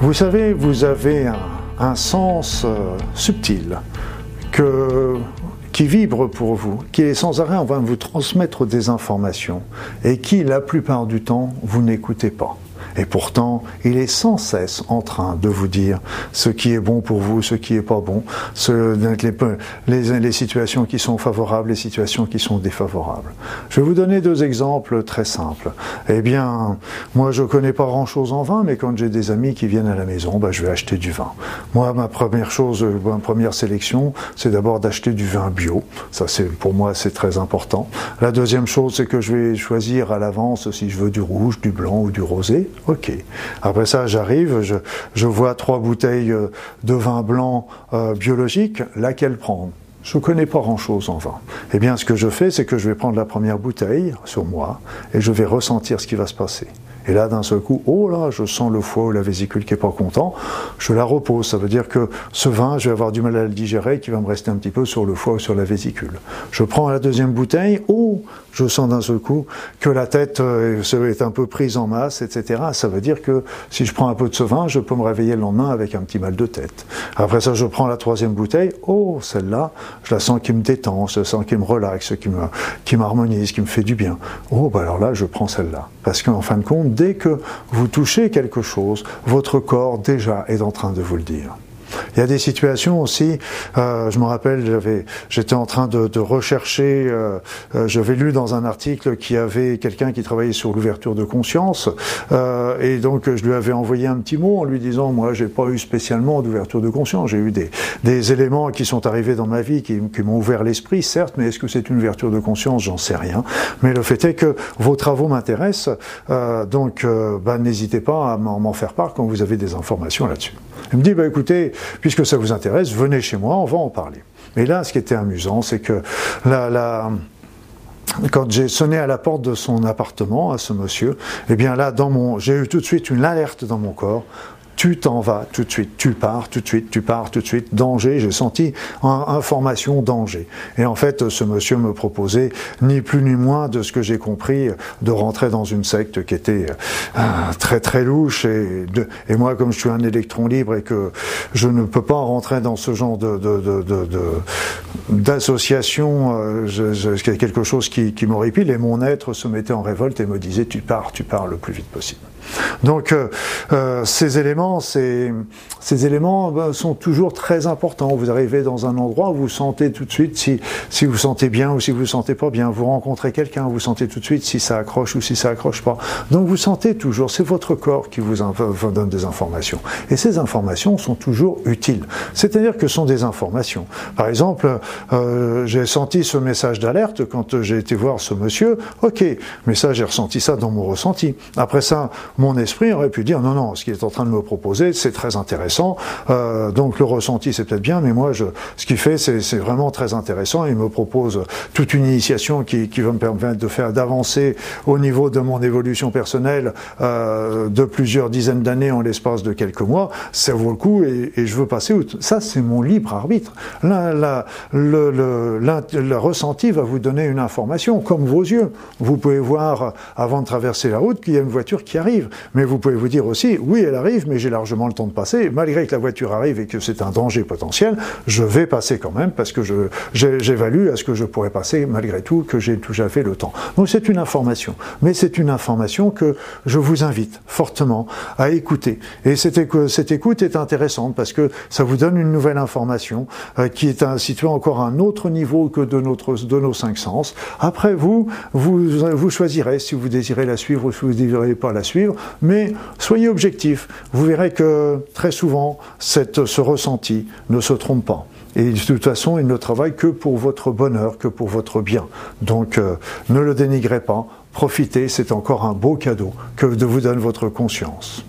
Vous savez, vous avez un, sens euh, subtil qui vibre pour vous, qui est sans arrêt en train de vous transmettre des informations et qui, la plupart du temps, vous n'écoutez pas. Et pourtant, il est sans cesse en train de vous dire ce qui est bon pour vous, ce qui est pas bon, ce, les, les, situations qui sont favorables, les situations qui sont défavorables. Je vais vous donner deux exemples très simples. Eh bien, moi, je connais pas grand-chose en vin, mais quand j'ai des amis qui viennent à la maison, bah, je vais acheter du vin. Moi, ma première chose, ma première sélection, c'est d'abord d'acheter du vin bio. Ça, c'est pour moi, c'est très important. La deuxième chose, c'est que je vais choisir à l'avance si je veux du rouge, du blanc ou du rosé. Ok. Après ça, j'arrive, je, vois trois bouteilles euh, de vin blanc euh, biologique, laquelle prendre? Je connais pas grand-chose en vin. Eh bien, ce que je fais, c'est que je vais prendre la première bouteille sur moi et je vais ressentir ce qui va se passer. Et là, d'un seul coup, oh là, je sens le foie ou la vésicule qui est pas content, je la repose. Ça veut dire que ce vin, je vais avoir du mal à le digérer, qui va me rester un petit peu sur le foie ou sur la vésicule. Je prends la deuxième bouteille, oh, je sens d'un seul coup que la tête euh, est un peu prise en masse, etc. Ça veut dire que si je prends un peu de ce vin, je peux me réveiller le lendemain avec un petit mal de tête. Après ça, je prends la troisième bouteille, oh, celle-là, je la sens qui me détend, je sens qui me relaxe, qui me, qui m'harmonise, qui me fait du bien. Oh, bah alors là, je prends celle-là. Parce qu'en fin de compte, dès que vous touchez quelque chose, votre corps déjà est en train de vous le dire. Il y a des situations aussi, euh, je me rappelle, j'étais en train de, rechercher, euh, euh, j'avais lu dans un article qu'il y avait quelqu'un qui travaillait sur l'ouverture de conscience, euh, et donc je lui avais envoyé un petit mot en lui disant, moi j'ai pas eu spécialement d'ouverture de conscience, j'ai eu des, éléments qui sont arrivés dans ma vie qui, m'ont ouvert l'esprit, certes, mais est-ce que c'est une ouverture de conscience? J'en sais rien. Mais le fait est que vos travaux m'intéressent, donc bah, n'hésitez pas à m'en faire part quand vous avez des informations là-dessus. Il me dit, bah, écoutez, puisque ça vous intéresse, venez chez moi, on va en parler. Mais là, ce qui était amusant, c'est que quand j'ai sonné à la porte de son appartement à ce monsieur, eh bien là, dans mon, j'ai eu tout de suite une alerte dans mon corps tu t'en vas tout de suite, tu pars tout de suite, tu pars tout de suite, danger, j'ai senti information, danger. Et en fait, ce monsieur me proposait ni plus ni moins de ce que j'ai compris, de rentrer dans une secte qui était euh, très très louche. Et, et, moi, comme je suis un électron libre et que je ne peux pas rentrer dans ce genre de, d'association, euh, quelque chose qui, qui m'horripile, et mon être se mettait en révolte et me disait, tu pars, tu pars le plus vite possible. Donc euh, euh, ces éléments, ces, ces éléments ben, sont toujours très importants. Vous arrivez dans un endroit, vous sentez tout de suite si, si vous sentez bien ou si vous sentez pas bien. Vous rencontrez quelqu'un, vous sentez tout de suite si ça accroche ou si ça accroche pas. Donc vous sentez toujours, c'est votre corps qui vous, vous donne des informations. Et ces informations sont toujours utiles. C'est-à-dire que ce sont des informations. Par exemple, euh, j'ai senti ce message d'alerte quand j'ai été voir ce monsieur. Ok, mais ça j'ai ressenti ça dans mon ressenti. Après ça, mon esprit aurait pu dire non, non, ce qu'il est en train de me proposer, c'est très intéressant. Euh, donc le ressenti, c'est peut-être bien, mais moi, je, ce qu'il fait, c'est vraiment très intéressant. Il me propose toute une initiation qui, qui va me permettre de faire d'avancer au niveau de mon évolution personnelle euh, de plusieurs dizaines d'années en l'espace de quelques mois. Ça vaut le coup et, et je veux passer. Outre. Ça, c'est mon libre arbitre. La, la, le, le, le ressenti va vous donner une information, comme vos yeux. Vous pouvez voir avant de traverser la route qu'il y a une voiture qui arrive. Mais vous pouvez vous dire aussi, oui, elle arrive, mais j'ai largement le temps de passer. Malgré que la voiture arrive et que c'est un danger potentiel, je vais passer quand même parce que j'évalue à ce que je pourrais passer malgré tout, que j'ai déjà fait le temps. Donc c'est une information. Mais c'est une information que je vous invite fortement à écouter. Et cette, cette écoute est intéressante parce que ça vous donne une nouvelle information euh, qui est située encore à un autre niveau que de, notre, de nos cinq sens. Après, vous, vous, vous choisirez si vous désirez la suivre ou si vous ne désirez pas la suivre mais soyez objectif. Vous verrez que très souvent, ce ressenti ne se trompe pas. Et de toute façon, il ne travaille que pour votre bonheur, que pour votre bien. Donc, euh, ne le dénigrez pas. Profitez, c'est encore un beau cadeau que vous donne votre conscience.